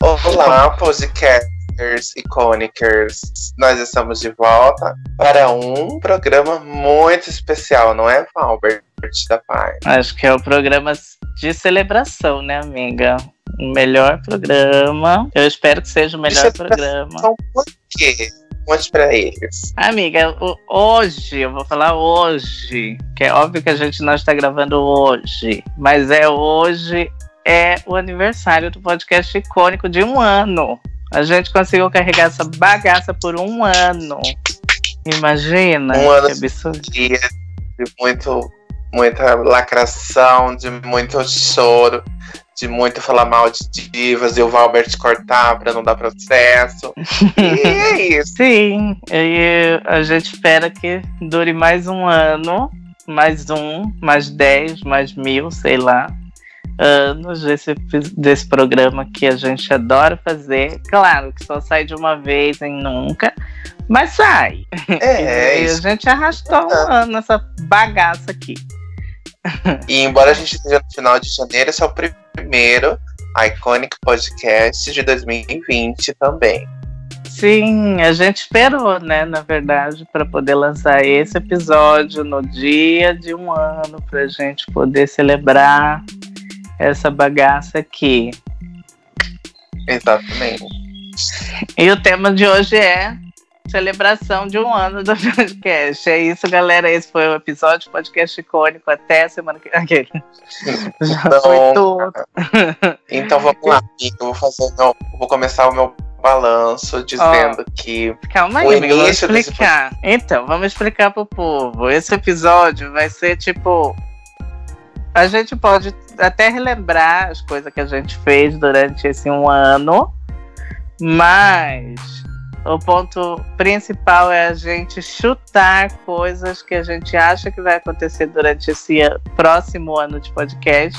Olá, podcasters icônicos. Nós estamos de volta para um programa muito especial, não é, Albert da Paz? Acho que é o programa de celebração, né, amiga? O melhor programa. Eu espero que seja o melhor programa. Por quê? Conte pra eles. Amiga, hoje, eu vou falar hoje, que é óbvio que a gente não está gravando hoje, mas é hoje é o aniversário do podcast icônico de um ano. A gente conseguiu carregar essa bagaça por um ano. Imagina. Um ano que absurdo. de muito, muita lacração, de muito choro, de muito falar mal de divas e o Valbert cortar para não dar processo. e é isso. Sim, e a gente espera que dure mais um ano, mais um, mais dez, mais mil, sei lá anos desse, desse programa que a gente adora fazer. Claro que só sai de uma vez em nunca, mas sai. É, e a gente arrastou um ano nessa bagaça aqui. E embora a gente esteja no final de janeiro, esse é o primeiro Iconic Podcast de 2020 também. Sim, a gente esperou, né, na verdade, para poder lançar esse episódio no dia de um ano, para a gente poder celebrar essa bagaça aqui. Exatamente. E o tema de hoje é celebração de um ano do podcast. É isso, galera. Esse foi o episódio podcast icônico. Até a semana que vem. Então, foi tudo. Então vamos lá, Eu vou fazer meu, vou começar o meu balanço dizendo oh, que. Calma aí, amigo, vamos explicar. Desse... Então, vamos explicar pro povo. Esse episódio vai ser tipo. A gente pode até relembrar as coisas que a gente fez durante esse um ano, mas o ponto principal é a gente chutar coisas que a gente acha que vai acontecer durante esse próximo ano de podcast.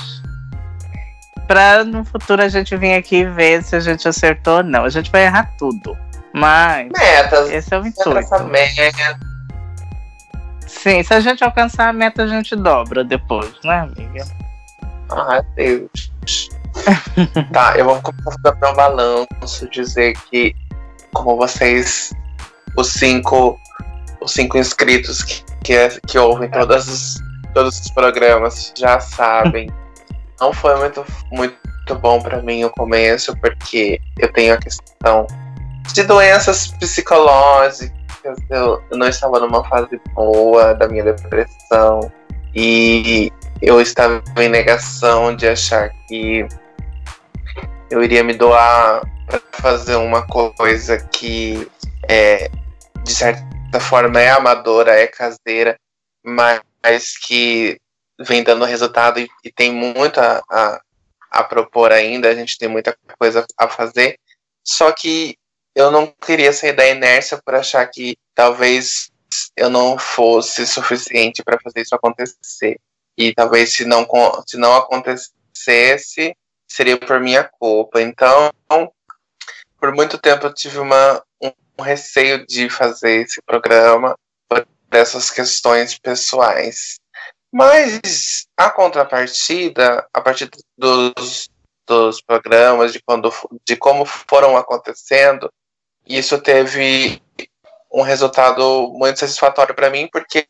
Para no futuro a gente vir aqui ver se a gente acertou ou não. A gente vai errar tudo. Mas Metas, esse é o intuito. Sim, se a gente alcançar a meta, a gente dobra depois, né, amiga? Ai, Deus. tá, eu vou começar meu balanço, dizer que, como vocês, os cinco, os cinco inscritos que, que, que ouvem todos os, todos os programas já sabem, não foi muito, muito bom para mim o começo, porque eu tenho a questão de doenças psicológicas, eu, eu não estava numa fase boa da minha depressão. E eu estava em negação de achar que eu iria me doar para fazer uma coisa que é, de certa forma é amadora, é caseira, mas que vem dando resultado e, e tem muito a, a, a, propor ainda, a gente tem muita coisa a fazer. Só que eu não queria sair da inércia por achar que talvez eu não fosse suficiente para fazer isso acontecer. E talvez se não, se não acontecesse, seria por minha culpa. Então, por muito tempo eu tive uma, um receio de fazer esse programa por essas questões pessoais. Mas a contrapartida, a partir dos, dos programas, de, quando, de como foram acontecendo, isso teve um resultado muito satisfatório para mim, porque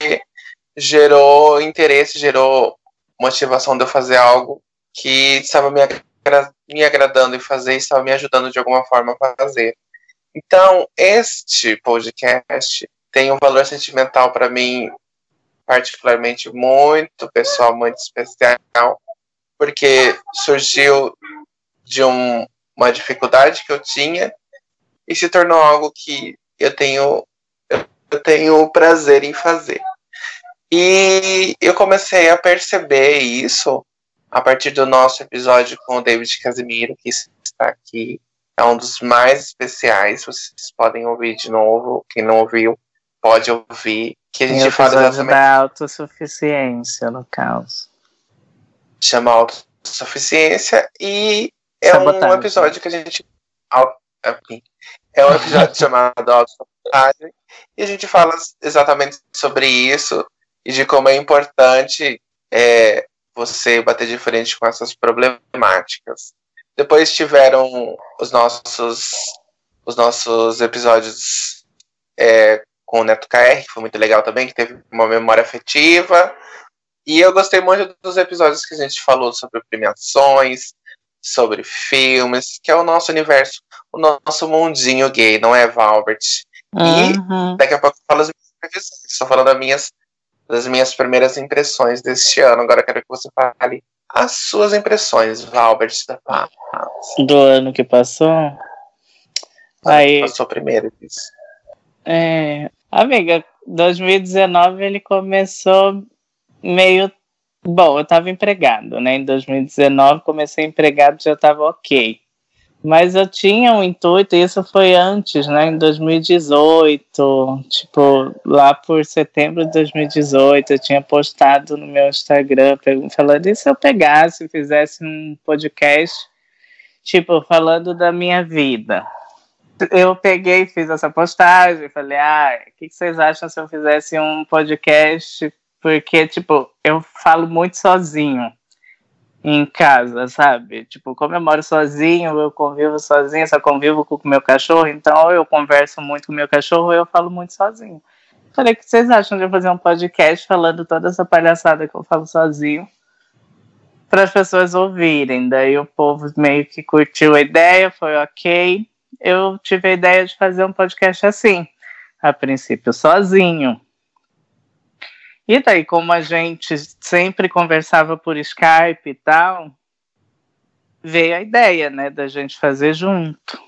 gerou interesse, gerou motivação de eu fazer algo que estava me, me agradando em fazer e estava me ajudando de alguma forma a fazer. Então, este podcast tem um valor sentimental para mim, particularmente muito pessoal, muito especial, porque surgiu de um, uma dificuldade que eu tinha e se tornou algo que eu tenho eu tenho prazer em fazer. E eu comecei a perceber isso a partir do nosso episódio com o David Casimiro, que está aqui. É um dos mais especiais. Vocês podem ouvir de novo. Quem não ouviu, pode ouvir. Que a gente fala exatamente. da autossuficiência, no caso. Chama autossuficiência e é Sabotagem. um episódio que a gente. É um episódio chamado Autossabotagem. E a gente fala exatamente sobre isso e de como é importante é, você bater de frente com essas problemáticas. Depois tiveram os nossos, os nossos episódios é, com o Neto KR, que foi muito legal também, que teve uma memória afetiva. E eu gostei muito dos episódios que a gente falou sobre premiações, sobre filmes, que é o nosso universo, o nosso mundinho gay, não é, Valbert? Uhum. E daqui a pouco eu falo as minhas previsões. Estou falando das minhas, das minhas primeiras impressões deste ano. Agora quero que você fale as suas impressões, Valbert da Paz. Do ano que passou? Aí, passou primeiro. É, amiga, 2019 ele começou meio Bom, eu estava empregado, né? Em 2019 comecei empregado, já estava ok. Mas eu tinha um intuito, e isso foi antes, né? Em 2018, tipo, lá por setembro de 2018, eu tinha postado no meu Instagram falando, e se eu pegasse e fizesse um podcast, tipo, falando da minha vida? Eu peguei e fiz essa postagem, falei, ah, o que vocês acham se eu fizesse um podcast porque, tipo, eu falo muito sozinho em casa, sabe? Tipo, como eu moro sozinho, eu convivo sozinho, só convivo com o meu cachorro, então eu converso muito com o meu cachorro, eu falo muito sozinho. Falei, o que vocês acham de eu fazer um podcast falando toda essa palhaçada que eu falo sozinho? Para as pessoas ouvirem. Daí o povo meio que curtiu a ideia, foi ok. Eu tive a ideia de fazer um podcast assim, a princípio sozinho. E daí, como a gente sempre conversava por Skype e tal, veio a ideia, né, da gente fazer junto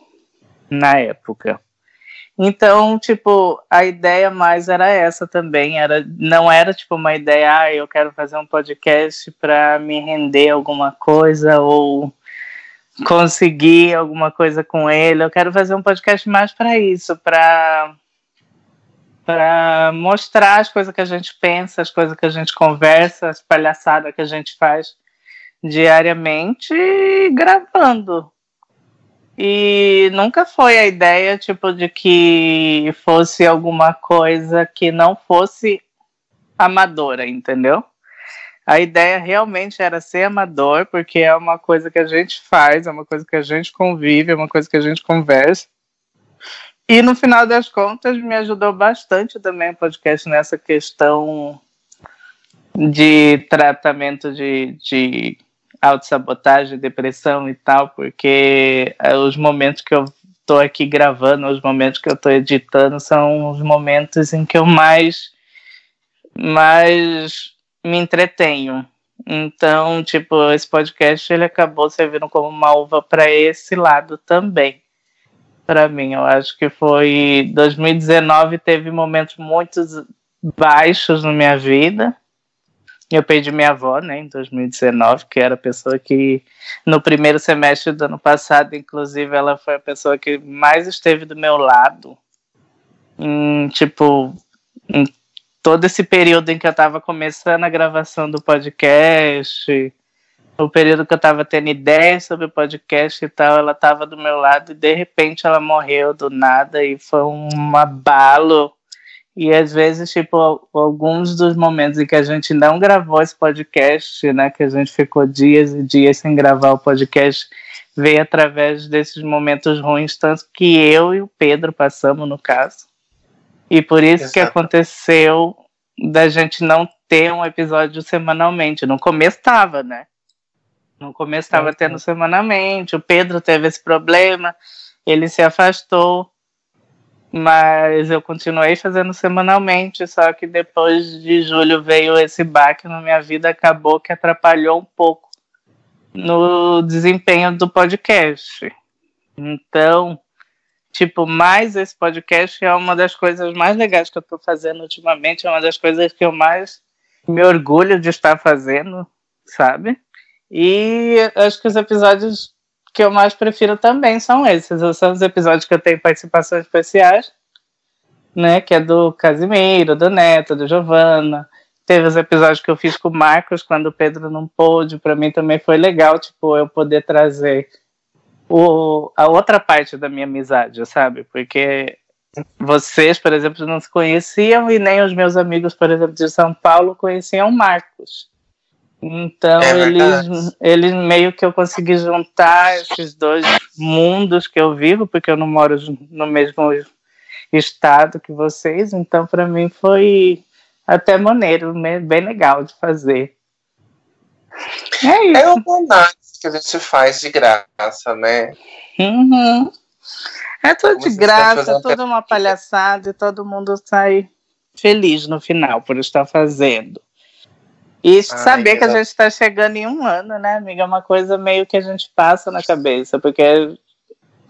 na época. Então, tipo, a ideia mais era essa também, era não era tipo uma ideia, ah, eu quero fazer um podcast para me render alguma coisa ou conseguir alguma coisa com ele. Eu quero fazer um podcast mais para isso, para para mostrar as coisas que a gente pensa, as coisas que a gente conversa, as palhaçadas que a gente faz diariamente gravando. E nunca foi a ideia, tipo, de que fosse alguma coisa que não fosse amadora, entendeu? A ideia realmente era ser amador, porque é uma coisa que a gente faz, é uma coisa que a gente convive, é uma coisa que a gente conversa. E no final das contas, me ajudou bastante também o podcast nessa questão de tratamento de, de autossabotagem, depressão e tal, porque eh, os momentos que eu estou aqui gravando, os momentos que eu estou editando, são os momentos em que eu mais, mais me entretenho. Então, tipo, esse podcast ele acabou servindo como uma uva para esse lado também para mim. Eu acho que foi 2019 teve momentos muito baixos na minha vida. Eu perdi minha avó, né, em 2019, que era a pessoa que no primeiro semestre do ano passado, inclusive, ela foi a pessoa que mais esteve do meu lado. Em, tipo, em todo esse período em que eu estava começando a gravação do podcast, o período que eu tava tendo ideias sobre o podcast e tal, ela tava do meu lado e de repente ela morreu do nada e foi um abalo. E às vezes, tipo, alguns dos momentos em que a gente não gravou esse podcast, né, que a gente ficou dias e dias sem gravar o podcast, veio através desses momentos ruins, tanto que eu e o Pedro passamos, no caso. E por isso Exato. que aconteceu da gente não ter um episódio semanalmente. No começo tava, né? No começo estava tendo semanalmente, o Pedro teve esse problema, ele se afastou, mas eu continuei fazendo semanalmente, só que depois de julho veio esse baque na minha vida, acabou que atrapalhou um pouco no desempenho do podcast. Então, tipo, mais esse podcast é uma das coisas mais legais que eu estou fazendo ultimamente, é uma das coisas que eu mais me orgulho de estar fazendo, sabe? E acho que os episódios que eu mais prefiro também são esses. São os episódios que eu tenho participações especiais, né? Que é do Casimiro, do Neto, do Giovana. Teve os episódios que eu fiz com o Marcos quando o Pedro não pôde. Para mim também foi legal, tipo, eu poder trazer o, a outra parte da minha amizade, sabe? Porque vocês, por exemplo, não se conheciam e nem os meus amigos, por exemplo, de São Paulo conheciam Marcos. Então é eles, eles meio que eu consegui juntar esses dois mundos que eu vivo, porque eu não moro no mesmo estado que vocês, então para mim foi até maneiro, bem legal de fazer. É isso. É uma análise que a gente faz de graça, né? Uhum. É tudo de graça, é tudo uma palhaçada e todo mundo sai feliz no final por estar fazendo. E Ai, saber que a gente está chegando em um ano, né, amiga? É uma coisa meio que a gente passa na cabeça, porque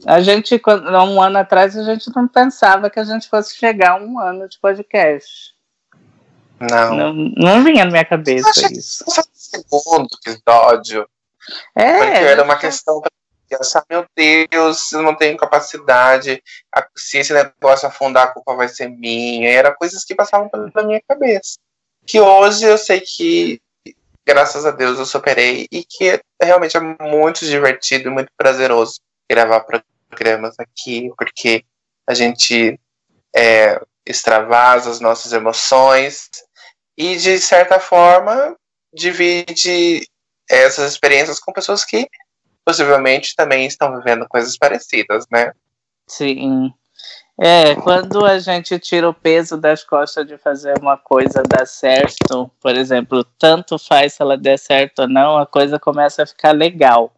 a gente, um ano atrás, a gente não pensava que a gente fosse chegar a um ano de podcast. Não. Não, não vinha na minha cabeça isso. Segundo episódio. É. Porque era uma questão para pensar, meu Deus, eu não tenho capacidade, se esse negócio afundar, a culpa vai ser minha. E era coisas que passavam pela minha cabeça. Que hoje eu sei que, graças a Deus, eu superei e que realmente é muito divertido e muito prazeroso gravar programas aqui, porque a gente é, extravasa as nossas emoções e, de certa forma, divide essas experiências com pessoas que possivelmente também estão vivendo coisas parecidas, né? Sim. É, quando a gente tira o peso das costas de fazer uma coisa dar certo, por exemplo, tanto faz se ela der certo ou não, a coisa começa a ficar legal.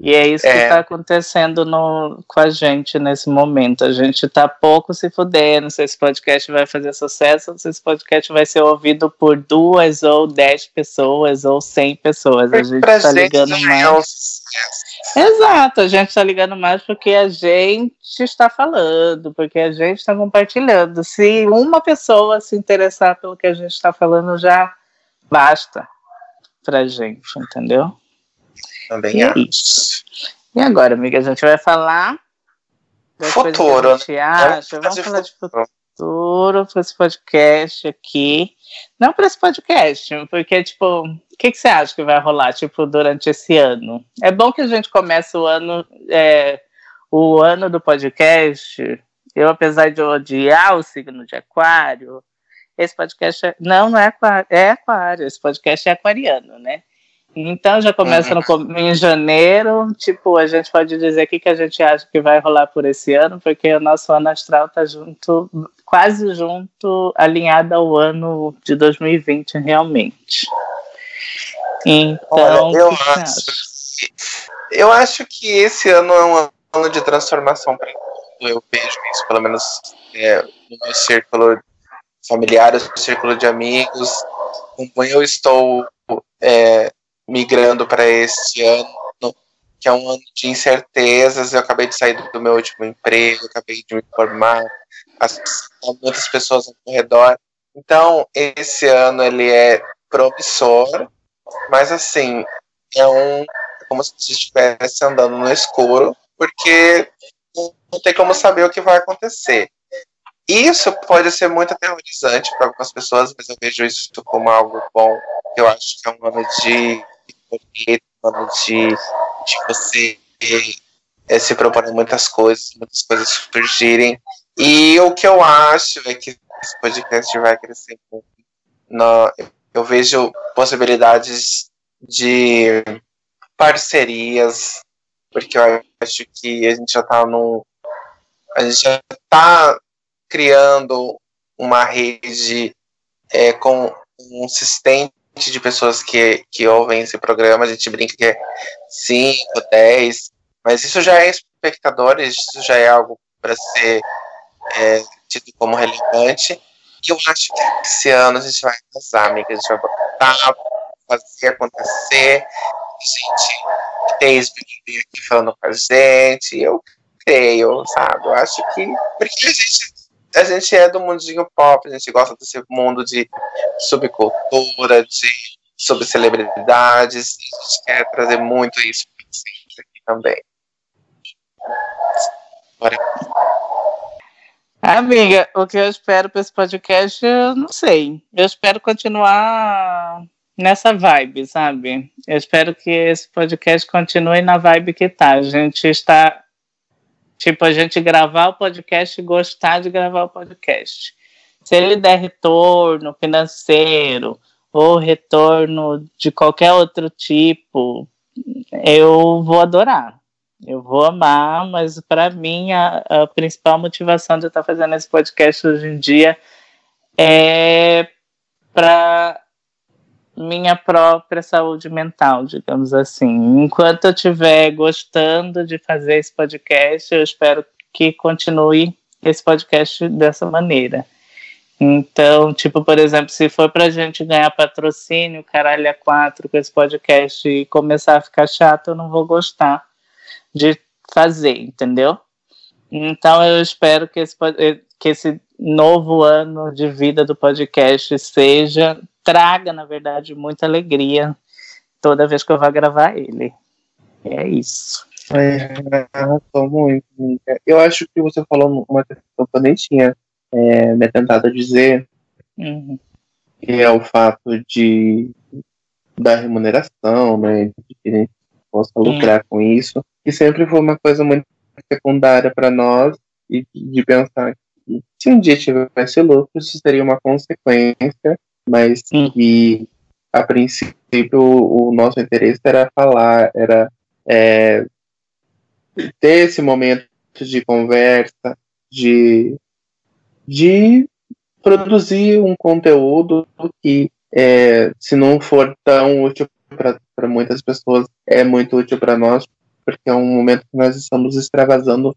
E é isso é. que está acontecendo no, com a gente nesse momento. A gente está pouco se fudendo se esse podcast vai fazer sucesso, se esse podcast vai ser ouvido por duas ou dez pessoas ou cem pessoas. A gente está ligando mais. Exato, a gente está ligando mais porque a gente está falando, porque a gente está compartilhando. Se uma pessoa se interessar pelo que a gente está falando, já basta pra gente, entendeu? Também é isso. E agora, amiga, a gente vai falar futuro. a gente acha. Vamos falar de futuro para esse podcast aqui. Não para esse podcast, porque, tipo, o que, que você acha que vai rolar, tipo, durante esse ano? É bom que a gente comece o ano, é, o ano do podcast. Eu, apesar de odiar o signo de aquário, esse podcast é, não, não é aquário, é aquário, esse podcast é aquariano, né? Então já começa uhum. no, em janeiro, tipo, a gente pode dizer o que, que a gente acha que vai rolar por esse ano, porque o nosso ano astral tá junto, quase junto, alinhado ao ano de 2020 realmente. Então, Olha, eu acho, que, eu acho que esse ano é um ano de transformação para eu vejo isso, pelo menos é, no meu círculo familiar, no círculo de amigos, como eu estou é, migrando para este ano, que é um ano de incertezas. Eu acabei de sair do meu último emprego, acabei de me formar, as, muitas pessoas ao redor. Então, esse ano ele é promissor, mas assim, é um como se estivesse andando no escuro, porque não tem como saber o que vai acontecer. Isso pode ser muito aterrorizante para algumas pessoas, mas eu vejo isso como algo bom. Eu acho que é um ano de de, de você é, se propor muitas coisas, muitas coisas surgirem. E o que eu acho é que esse podcast vai crescer muito. No, eu vejo possibilidades de parcerias, porque eu acho que a gente já está num. A gente já está criando uma rede é, com consistente de pessoas que, que ouvem esse programa, a gente brinca que é 5, 10, mas isso já é espectadores, isso já é algo para ser é, tido como relevante. E eu acho que esse ano a gente vai casar, amiga, a gente vai botar, fazer acontecer, a gente tem aqui falando com a gente, eu creio, sabe? Eu acho que. Porque a gente a gente é do mundinho pop, a gente gosta desse mundo de subcultura, de sobre celebridades, e a gente quer trazer muito isso aqui também. Bora. Amiga, o que eu espero para esse podcast, eu não sei. Eu espero continuar nessa vibe, sabe? Eu espero que esse podcast continue na vibe que tá. A gente está Tipo, a gente gravar o podcast e gostar de gravar o podcast. Se ele der retorno financeiro ou retorno de qualquer outro tipo, eu vou adorar. Eu vou amar, mas para mim a, a, principal motivação de eu estar fazendo esse podcast hoje em dia é para minha própria saúde mental, digamos assim. Enquanto eu estiver gostando de fazer esse podcast, eu espero que continue esse podcast dessa maneira. Então, tipo, por exemplo, se for pra gente ganhar patrocínio, caralho, a quatro com esse podcast e começar a ficar chato, eu não vou gostar de fazer, entendeu? Então, eu espero que esse, que esse novo ano de vida do podcast seja traga, na verdade, muita alegria toda vez que eu vou gravar ele. É isso. É, arrasou muito. Eu acho que você falou uma questão que eu nem tinha é, me tentado dizer, uhum. que é o fato de da remuneração, né, de que a gente possa lucrar uhum. com isso, que sempre foi uma coisa muito secundária para nós e de pensar que se um dia tivesse lucro, isso seria uma consequência mas Sim. que a princípio o, nosso interesse era falar, era é, ter esse momento de conversa, de, de produzir um conteúdo que, é, se não for tão útil para muitas pessoas, é muito útil para nós, porque é um momento que nós estamos extravasando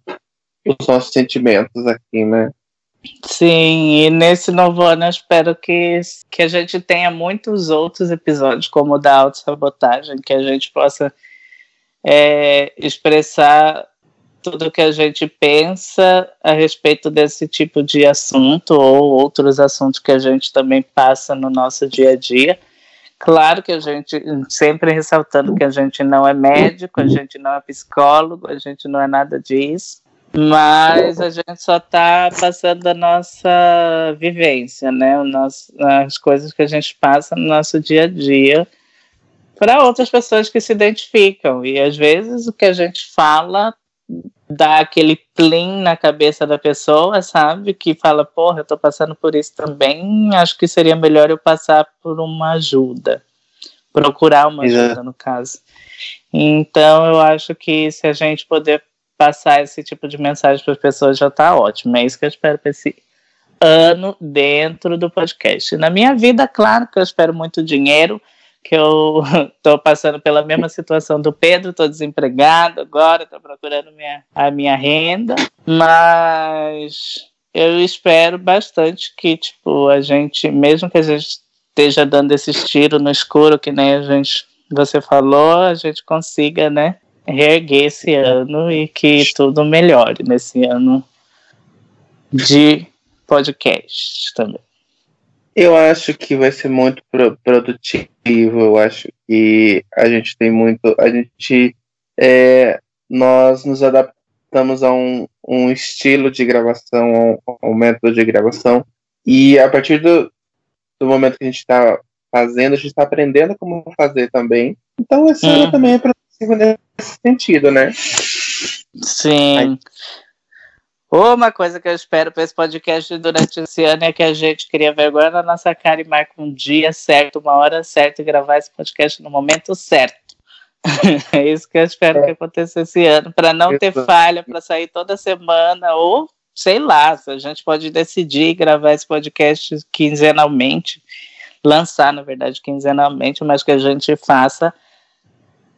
os nossos sentimentos aqui, né? Sim, e nesse novo ano eu espero que, que a gente tenha muitos outros episódios, como o da autossabotagem, que a gente possa é, expressar tudo que a gente pensa a respeito desse tipo de assunto ou outros assuntos que a gente também passa no nosso dia a dia. Claro que a gente, sempre ressaltando que a gente não é médico, a gente não é psicólogo, a gente não é nada disso. Mas a gente só está passando a nossa vivência, né? O nosso, as coisas que a gente passa no nosso dia a dia para outras pessoas que se identificam. E às vezes o que a gente fala dá aquele plim na cabeça da pessoa, sabe? Que fala, porra, eu tô passando por isso também, acho que seria melhor eu passar por uma ajuda. Procurar uma ajuda, no caso. Então, eu acho que se a gente puder passar esse tipo de mensagem para as pessoas já está ótimo. É isso que eu espero para esse ano dentro do podcast. Na minha vida, claro que eu espero muito dinheiro, que eu estou passando pela mesma situação do Pedro, estou desempregado agora, estou procurando minha, a minha renda, mas eu espero bastante que, tipo, a gente, mesmo que a gente esteja dando esses tiros no escuro, que nem a gente, você falou, a gente consiga, né, reerguer esse ano e que tudo melhore nesse ano de podcast também. Eu acho que vai ser muito produtivo. Eu acho que a gente tem muito. A gente. É, nós nos adaptamos a um, um estilo de gravação, a um, um método de gravação. E a partir do, do momento que a gente está fazendo, a gente está aprendendo como fazer também. Então, esse ano uhum. também é nesse sentido, né? Sim. Uma coisa que eu espero para esse podcast durante esse ano é que a gente cria vergonha na nossa cara e marque um dia certo, uma hora certa e gravar esse podcast no momento certo. é isso que eu espero é. que aconteça esse ano, para não ter falha, para sair toda semana, ou sei lá, a gente pode decidir gravar esse podcast quinzenalmente, lançar, na verdade, quinzenalmente, mas que a gente faça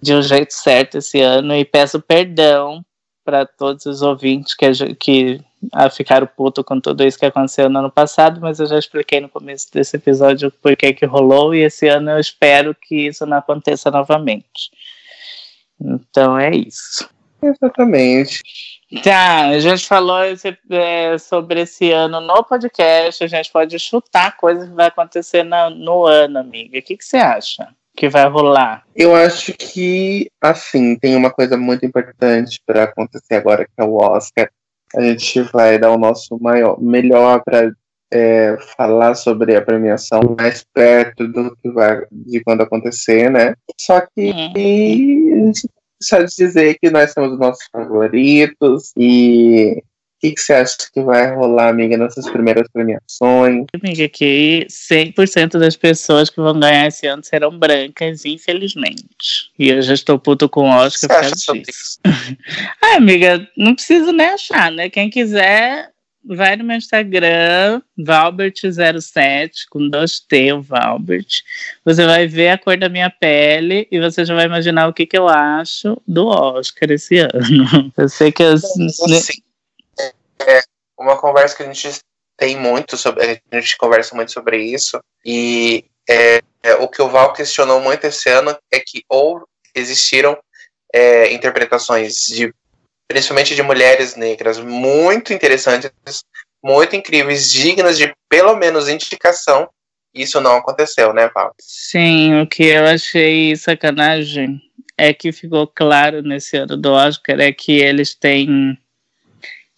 de um jeito certo esse ano e peço perdão para todos os ouvintes que, que ah, ficaram putos com tudo isso que aconteceu no ano passado, mas eu já expliquei no começo desse episódio por que que rolou e esse ano eu espero que isso não aconteça novamente. Então é isso. Exatamente. Tá, a gente falou esse, é, sobre esse ano no podcast, a gente pode chutar coisas que vai acontecer no, no ano, amiga. O que, que você acha? Que vai rolar? Eu acho que, assim, tem uma coisa muito importante para acontecer agora, que é o Oscar. A gente vai dar o nosso maior, melhor para é, falar sobre a premiação mais perto do que vai, de quando acontecer, né? Só que uhum. só dizer que nós somos os nossos favoritos e que, que, você acha que vai rolar, amiga, nessas primeiras premiações? Amiga, que 100% das pessoas que vão ganhar esse ano serão brancas, infelizmente. E eu já estou puto com o Oscar por causa disso. ah, amiga, não preciso nem achar, né? Quem quiser, vai no meu Instagram, Valbert07, com dois T, o Valbert. Você vai ver a cor da minha pele e você já vai imaginar o que, que eu acho do Oscar esse ano. Eu sei que eu. Sim é uma conversa que a gente tem muito sobre, a gente conversa muito sobre isso e é, é, o que o Val questionou muito esse ano é que ou existiram é, interpretações de principalmente de mulheres negras muito interessantes, muito incríveis, dignas de pelo menos indicação. Isso não aconteceu, né, Val? Sim, o que eu achei sacanagem é que ficou claro nesse ano do Oscar é que eles têm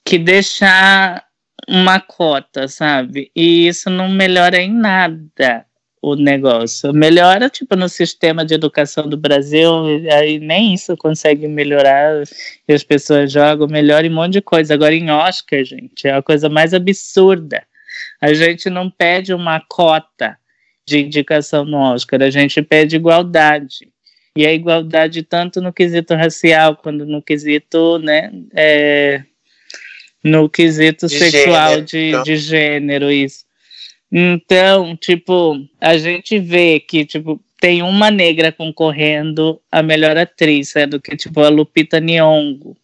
que deixar uma cota, sabe? E isso não melhora em nada o negócio. Melhora, tipo, no sistema de educação do Brasil, aí nem isso consegue melhorar, e as pessoas jogam, melhora em um monte de coisa. Agora, em Oscar, gente, é a coisa mais absurda. A gente não pede uma cota de indicação no Oscar, a gente pede igualdade. E a igualdade tanto no quesito racial, quanto no quesito, né, é, no quesito de sexual gênero. De, então. de gênero, isso. Então, tipo, a gente vê que, tipo, tem uma negra concorrendo a melhor atriz, sendo que, tipo, a Lupita Nyong'o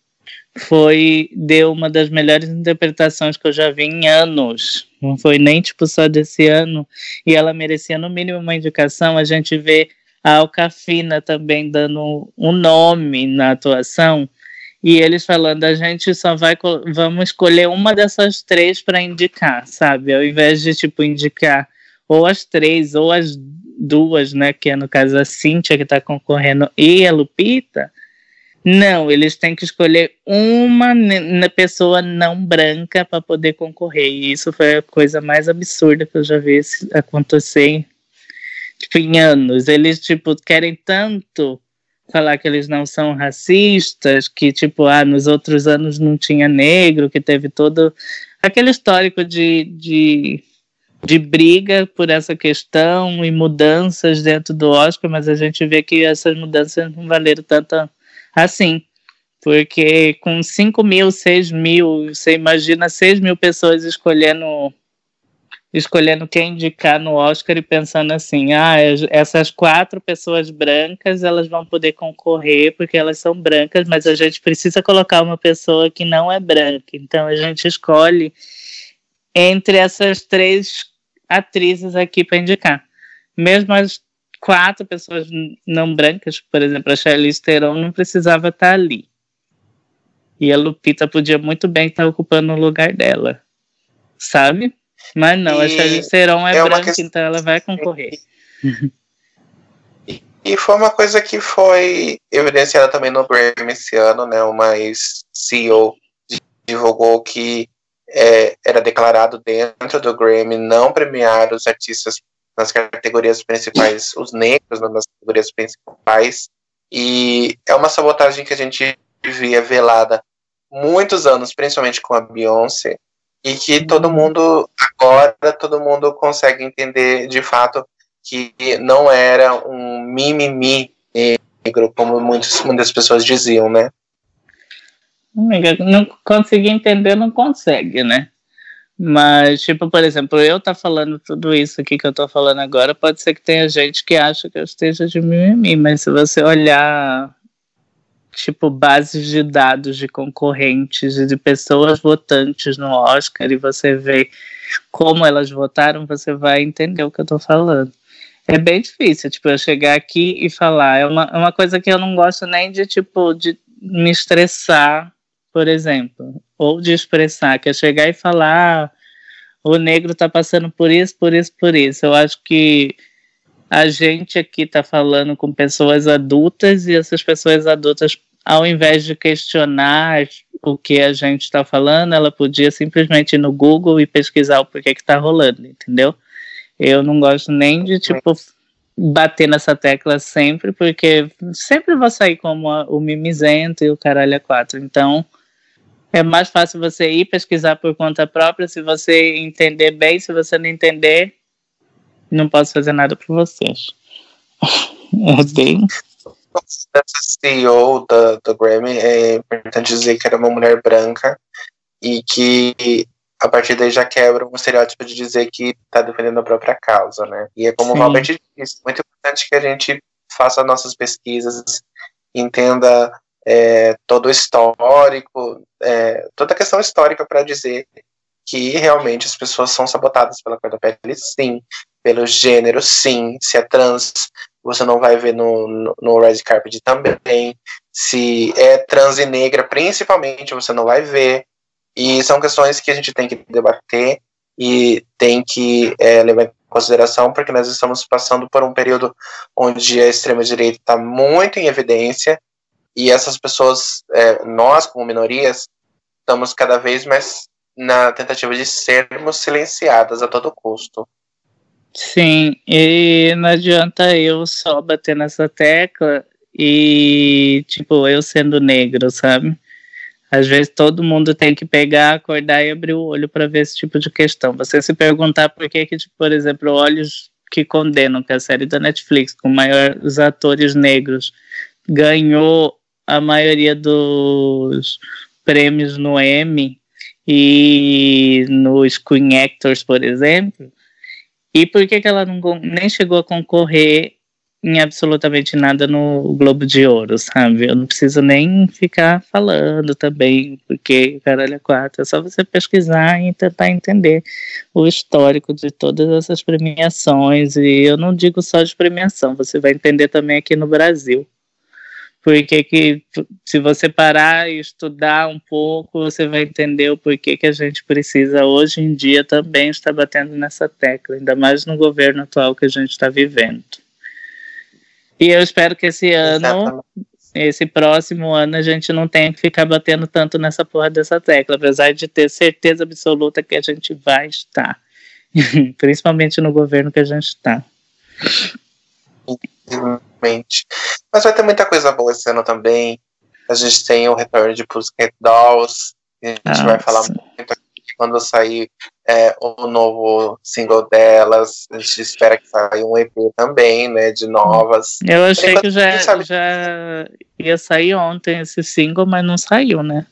foi, deu uma das melhores interpretações que eu já vi em anos. Não foi nem, tipo, só desse ano. E ela merecia, no mínimo, uma indicação. A gente vê a Alcafina também dando um nome na atuação e eles falando, a gente só vai vamos escolher uma dessas três para indicar, sabe? Ao invés de tipo indicar ou as três ou as duas, né, que é no caso a Cíntia que está concorrendo e a Lupita, não, eles têm que escolher uma pessoa não branca para poder concorrer. E isso foi a coisa mais absurda que eu já vi acontecer tipo, em anos. Eles tipo querem tanto falar que eles não são racistas, que tipo, ah, nos outros anos não tinha negro, que teve todo aquele histórico de, de, de briga por essa questão e mudanças dentro do Oscar, mas a gente vê que essas mudanças não valeram tanto assim. Porque com 5 mil, 6 mil, você imagina 6 mil pessoas escolhendo escolhendo quem indicar no Oscar e pensando assim, ah, essas quatro pessoas brancas, elas vão poder concorrer porque elas são brancas, mas a gente precisa colocar uma pessoa que não é branca. Então a gente escolhe entre essas três atrizes aqui para indicar. Mesmo as quatro pessoas não brancas, por exemplo, a Charlize Theron não precisava estar ali. E a Lupita podia muito bem estar ocupando o lugar dela, sabe? Mas não, e a Charlize Theron é, é branca, questão... então ela vai concorrer. E, e foi uma coisa que foi evidenciada também no Grammy esse ano, né? Uma CEO divulgou que é, era declarado dentro do Grammy não premiar os artistas nas categorias principais, os negros nas categorias principais. E é uma sabotagem que a gente via velada muitos anos, principalmente com a Beyoncé, e que todo mundo agora todo mundo consegue entender de fato que não era um mimimi negro como muitas muitas pessoas diziam, né? Não conseguir entender, não consegue, né? Mas, tipo, por exemplo, eu tá falando tudo isso aqui que eu tô falando agora, pode ser que tenha gente que acha que eu esteja de mimimi, mas se você olhar tipo bases de dados de concorrentes e de pessoas votantes no Oscar e você vê como elas votaram, você vai entender o que eu tô falando. É bem difícil, tipo, eu chegar aqui e falar. É uma, é uma coisa que eu não gosto nem de, tipo, de me estressar, por exemplo. Ou de expressar, que é chegar e falar, ah, o negro tá passando por isso, por isso, por isso. Eu acho que a gente aqui está falando com pessoas adultas e essas pessoas adultas ao invés de questionar o que a gente está falando, ela podia simplesmente ir no Google e pesquisar o porquê que está rolando, entendeu? Eu não gosto nem de, tipo, bater nessa tecla sempre, porque sempre vou sair como a, o mimizento e o caralho é quatro. Então, é mais fácil você ir pesquisar por conta própria. Se você entender bem, se você não entender, não posso fazer nada por vocês. É bem. Essa CEO da, do Grammy, é importante dizer que era uma mulher branca e que a partir daí já quebra um estereótipo de dizer que está defendendo a própria causa, né? E é como Sim. o Robert disse, muito importante que a gente faça nossas pesquisas, entenda é, todo o histórico, é, toda a questão histórica para dizer que realmente as pessoas são sabotadas pela cor da pele, sim, pelo gênero, sim, se é trans, você não vai ver no, no, no Red Carpet também, se é trans e negra, principalmente, você não vai ver, e são questões que a gente tem que debater e tem que é, levar em consideração, porque nós estamos passando por um período onde a extrema-direita está muito em evidência e essas pessoas, é, nós como minorias, estamos cada vez mais na tentativa de sermos silenciadas a todo custo. Sim, e não adianta eu só bater nessa tecla e, tipo, eu sendo negro, sabe? Às vezes todo mundo tem que pegar, acordar e abrir o olho para ver esse tipo de questão. Você se perguntar por que, que tipo, por exemplo, Olhos que Condenam, que é a série da Netflix, com maiores atores negros, ganhou a maioria dos prêmios no Emmy e no Screen Actors, por exemplo, e por que, que ela não, nem chegou a concorrer em absolutamente nada no Globo de Ouro, sabe? Eu não preciso nem ficar falando também, porque caralho é quatro. É só você pesquisar e tentar entender o histórico de todas essas premiações. E eu não digo só de premiação, você vai entender também aqui no Brasil. Porque que, se você parar e estudar um pouco, você vai entender o porquê que a gente precisa hoje em dia também estar batendo nessa tecla, ainda mais no governo atual que a gente está vivendo. E eu espero que esse ano, Exatamente. esse próximo ano, a gente não tenha que ficar batendo tanto nessa porra dessa tecla, apesar de ter certeza absoluta que a gente vai estar. Principalmente no governo que a gente está. Mas vai ter muita coisa boa esse ano também. A gente tem o retorno de Pussycat Dolls. A gente ah, vai falar sim. muito aqui quando sair é, o novo single delas. A gente espera que saia um EP também, né? De novas. Eu achei que já, já ia sair ontem esse single, mas não saiu, né?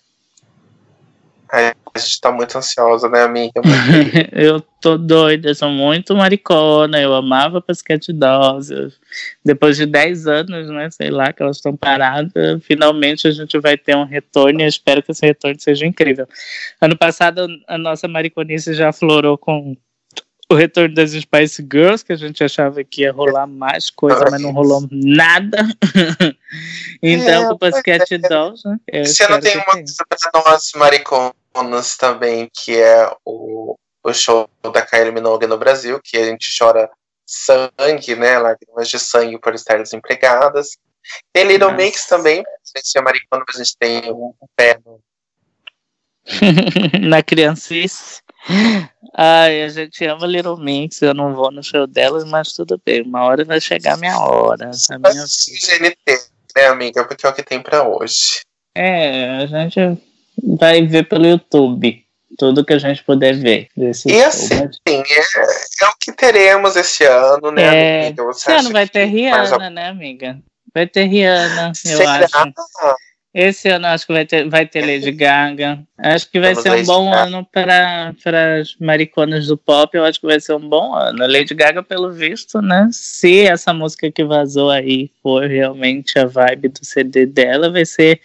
A gente tá muito ansiosa, né, amiga? eu tô doida, sou muito maricona. Eu amava Basquete Dolls. Depois de 10 anos, né, sei lá, que elas estão paradas, finalmente a gente vai ter um retorno e eu espero que esse retorno seja incrível. Ano passado, a nossa mariconice já florou com o retorno das Spice Girls, que a gente achava que ia rolar mais coisa, mas não rolou nada. então, é, o Basquete é. Dolls, né? Você não tem uma coisa para nós mariconas também, que é o, o show da Kylie Minogue no Brasil, que a gente chora sangue, né? Lágrimas de sangue por estar desempregadas. Tem Little Nossa. Mix também, a gente é maricona, mas a gente tem um pé no... na criancice. Ai, a gente ama Little Mix, eu não vou no show delas, mas tudo bem, uma hora vai chegar a minha hora. A minha... GNT, né, amiga? Porque é o que tem pra hoje. É, a gente vai ver pelo YouTube tudo que a gente puder ver. Desse e show, assim, mas... é, é, o que teremos esse ano, né, é, amiga? Você esse ano vai ter Rihanna, né, amiga? Vai ter Rihanna, eu Será? acho. Esse ano acho que vai ter, vai ter Lady Gaga. Acho que vai Vamos ser um bom ano para as mariconas do pop. Eu acho que vai ser um bom ano. A Lady Gaga, pelo visto, né? Se essa música que vazou aí for realmente a vibe do CD dela, vai ser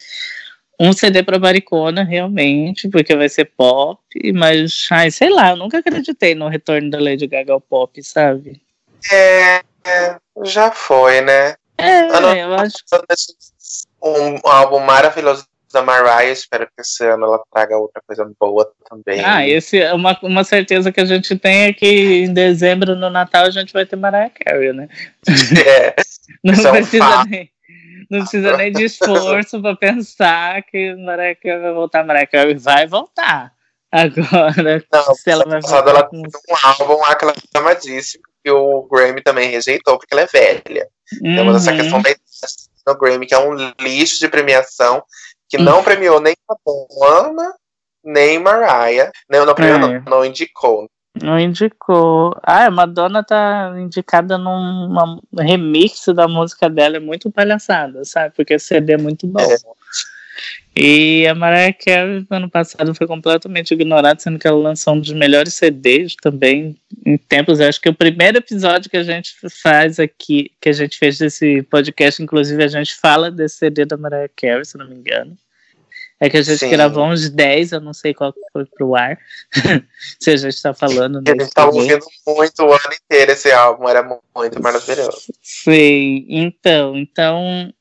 um CD para maricona, realmente, porque vai ser pop. Mas, ai, sei lá, eu nunca acreditei no retorno da Lady Gaga ao pop, sabe? É, já foi, né? É, eu acho um álbum maravilhoso da Mariah. Espero que esse ano ela traga outra coisa boa também. Ah, esse é uma, uma certeza que a gente tem é que em dezembro, no Natal, a gente vai ter Mariah Carey, né? É. não precisa é um nem. Não precisa nem de esforço para pensar que Mariah Carey vai voltar. Mariah Carey vai voltar. Agora, não, se ela vai voltar. Ela com... um álbum aclamadíssimo que o Grammy também rejeitou, porque ela é velha. Uhum. Temos essa questão da no Grammy, que é um lixo de premiação, que não uhum. premiou nem Madonna, nem Mariah. Não, não premiou, é. não, não indicou. Não indicou. Ah, a Madonna tá indicada num remix da música dela, é muito palhaçada, sabe? Porque o CD é muito bom. É. E a Mariah Carey, ano passado, foi completamente ignorada, sendo que ela lançou um dos melhores CDs também em tempos. Acho que o primeiro episódio que a gente faz aqui, que a gente fez desse podcast, inclusive, a gente fala desse CD da Mariah Carey, se não me engano. É que a gente Sim. gravou uns 10, eu não sei qual foi pro ar. se a gente está falando. A gente tá ouvindo muito o ano inteiro esse álbum, era muito maravilhoso. Sim, então, então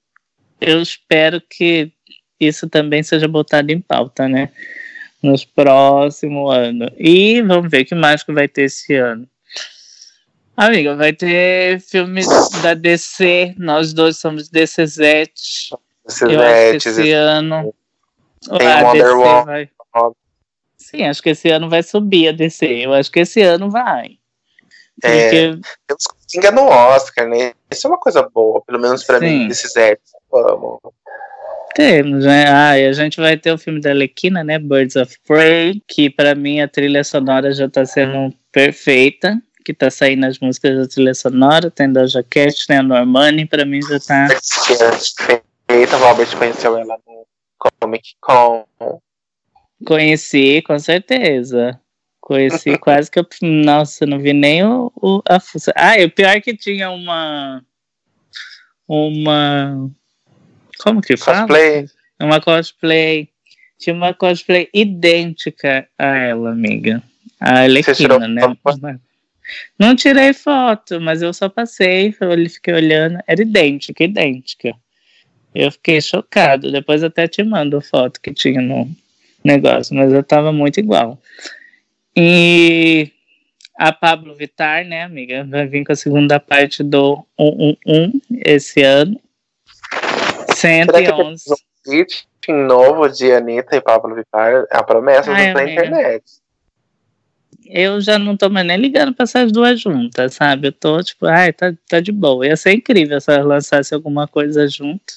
eu espero que isso também seja botado em pauta, né? Nos próximos anos. E vamos ver o que mais que vai ter esse ano. Amiga, vai ter filmes da DC. Nós dois somos DCzete. Eu acho que esse ano. Tem a Wonder DC vai. Sim, acho que esse ano vai subir a DC. Eu acho que esse ano vai. É, Porque... temos Coringa no Oscar, né? Isso é uma coisa boa, pelo menos pra Sim. mim, Zets. Vamos. Temos, né? Ah, e a gente vai ter o filme da Lequina, né? Birds of Prey, que para mim a trilha sonora já tá sendo perfeita, que tá saindo as músicas da trilha sonora, tem da Jaquette, tem a Normani, pra mim já tá. Perfeita, o Robert conheceu ela no Comic Con. Conheci, com certeza. Conheci quase que eu. Nossa, não vi nem o, o a Ah, e o pior é que tinha uma. Uma como que fala? Cosplay. Uma cosplay. Tinha uma cosplay idêntica a ela, amiga. A Alequina, né? Foto? Não tirei foto, mas eu só passei, eu fiquei olhando, era idêntica, idêntica. Eu fiquei chocado. Depois até te mando a foto que tinha no negócio, mas eu tava muito igual. E a Pablo Vittar, né, amiga, vai vir com a segunda parte do 111 esse ano. 111. Será que um feat novo de Anitta e Pablo Vittar? É a promessa Ai, da internet. Eu já não tô mais nem ligando pra essas duas juntas, sabe? Eu tô tipo, ai, tá, tá de boa. Ia ser incrível se elas lançassem alguma coisa junto.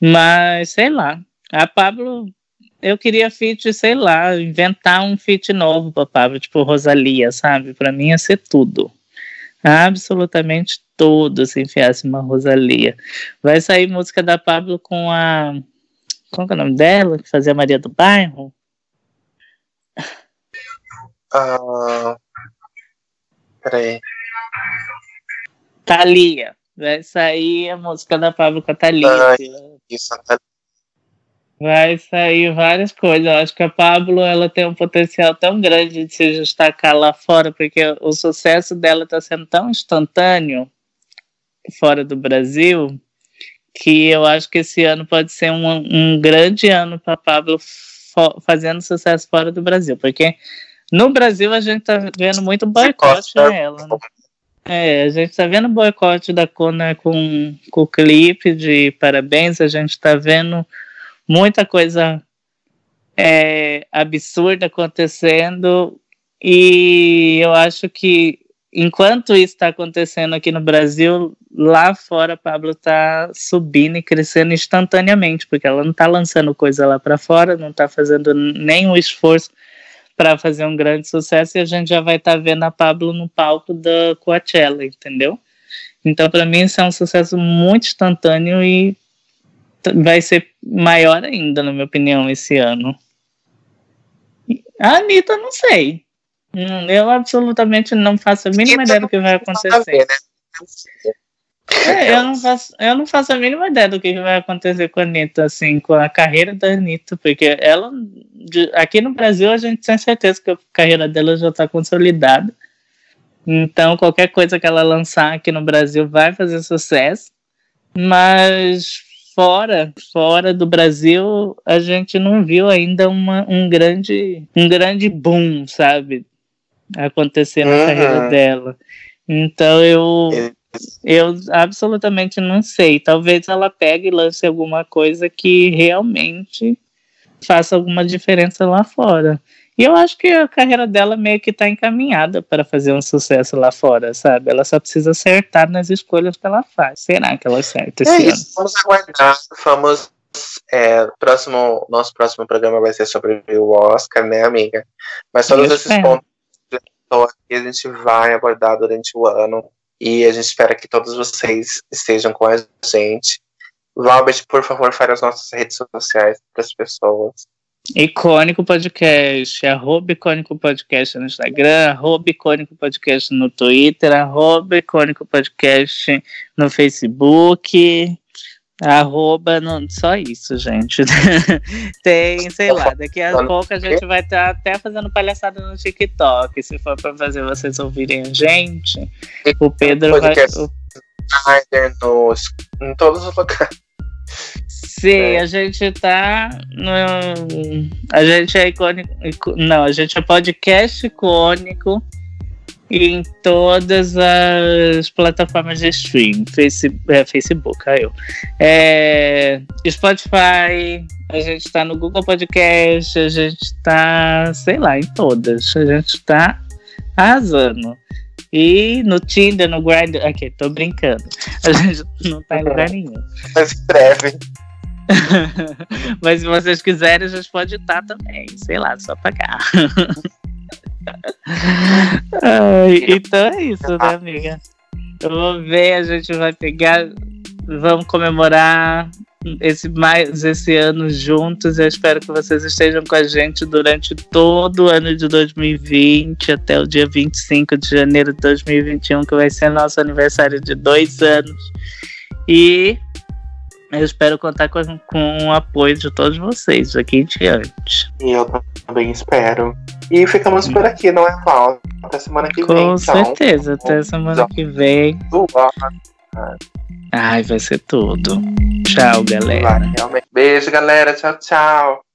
Mas, sei lá. A Pablo, eu queria feat, sei lá, inventar um feat novo pra Pablo, tipo Rosalia, sabe? Pra mim ia ser tudo absolutamente todo se enfiasse uma Rosalia. Vai sair música da Pablo com a. Qual é o nome dela? Que fazia Maria do Bairro? Ah. Peraí. Thalia. Vai sair a música da Pablo com a Thalia. Ah, isso, a Thalia Vai sair várias coisas. Eu acho que a Pablo ela tem um potencial tão grande de se destacar lá fora, porque o sucesso dela está sendo tão instantâneo fora do Brasil, que eu acho que esse ano pode ser um, um grande ano para Pablo fazendo sucesso fora do Brasil, porque no Brasil a gente está vendo muito boicote nela. Né? É, a gente está vendo boicote da Kona com, com o clipe de Parabéns, a gente está vendo muita coisa é, absurda acontecendo e eu acho que enquanto isso está acontecendo aqui no Brasil, lá fora Pablo está subindo e crescendo instantaneamente, porque ela não está lançando coisa lá para fora, não está fazendo nenhum esforço para fazer um grande sucesso e a gente já vai estar tá vendo a Pablo no palco da Coachella, entendeu? Então, para mim, isso é um sucesso muito instantâneo e vai ser maior ainda, na minha opinião, esse ano. A Anitta, não sei. Hum, eu absolutamente não faço a mínima ideia do que vai acontecer. Né? É, eu, não faço, eu não faço a mínima ideia do que vai acontecer com a Anitta, assim, com a carreira da Anitta, porque ela, aqui no Brasil, a gente tem certeza que a carreira dela já está consolidada. Então, qualquer coisa que ela lançar aqui no Brasil vai fazer sucesso. Mas fora, fora do Brasil, a gente não viu ainda uma, um grande, um grande boom, sabe, acontecer na uhum. carreira dela. Então eu, eu absolutamente não sei. Talvez ela pegue e lance alguma coisa que realmente faça alguma diferença lá fora. E eu acho que a carreira dela meio que tá encaminhada para fazer um sucesso lá fora, sabe? Ela só precisa acertar nas escolhas que ela faz. Será que ela acerta esse é ano? Isso, vamos aguardar. Vamos. É, próximo, nosso próximo programa vai ser sobre o Oscar, né, amiga? Mas todos esses espero. pontos que a gente vai abordar durante o ano. E a gente espera que todos vocês estejam com a gente. Valbert, por favor, fale as nossas redes sociais para as pessoas. Icônico Podcast, arroba Icônico Podcast no Instagram, arroba Icônico Podcast no Twitter, arroba Icônico Podcast no Facebook, arroba, não, só isso, gente. Tem, sei lá, daqui a pouco a gente vai estar até fazendo palhaçada no TikTok, se for para fazer vocês ouvirem a gente. O Pedro vai... Podcast. o- Nos, em todos os locais. Sim, É. a gente tá. No, a gente é icônico. ico- Não, a gente é podcast icônico em todas as plataformas de stream. Face, é, Facebook, aí eu. É, Spotify, a gente tá no Google Podcast, a gente tá, sei lá, em todas. A gente tá arrasando. E no Tinder, no Grindr. Aqui, tô brincando. A gente não tá em lugar nenhum. Mas em breve. Mas se vocês quiserem, a gente pode estar também. Sei lá, só pagar. Ai, então é isso, né, amiga? Eu vou ver, a gente vai pegar. Vamos comemorar esse, mais esse ano juntos. Eu espero que vocês estejam com a gente durante todo o ano de 2020, até o dia 25 de janeiro de 2021, que vai ser nosso aniversário de dois anos. E eu espero contar com, com o apoio de todos vocês daqui em diante. E eu também espero. E ficamos por aqui, não é, Val? Até semana que vem, Com então. certeza, até semana que vem. Ai, vai ser tudo. Tchau, galera. realmente. Beijo, galera. Tchau, tchau.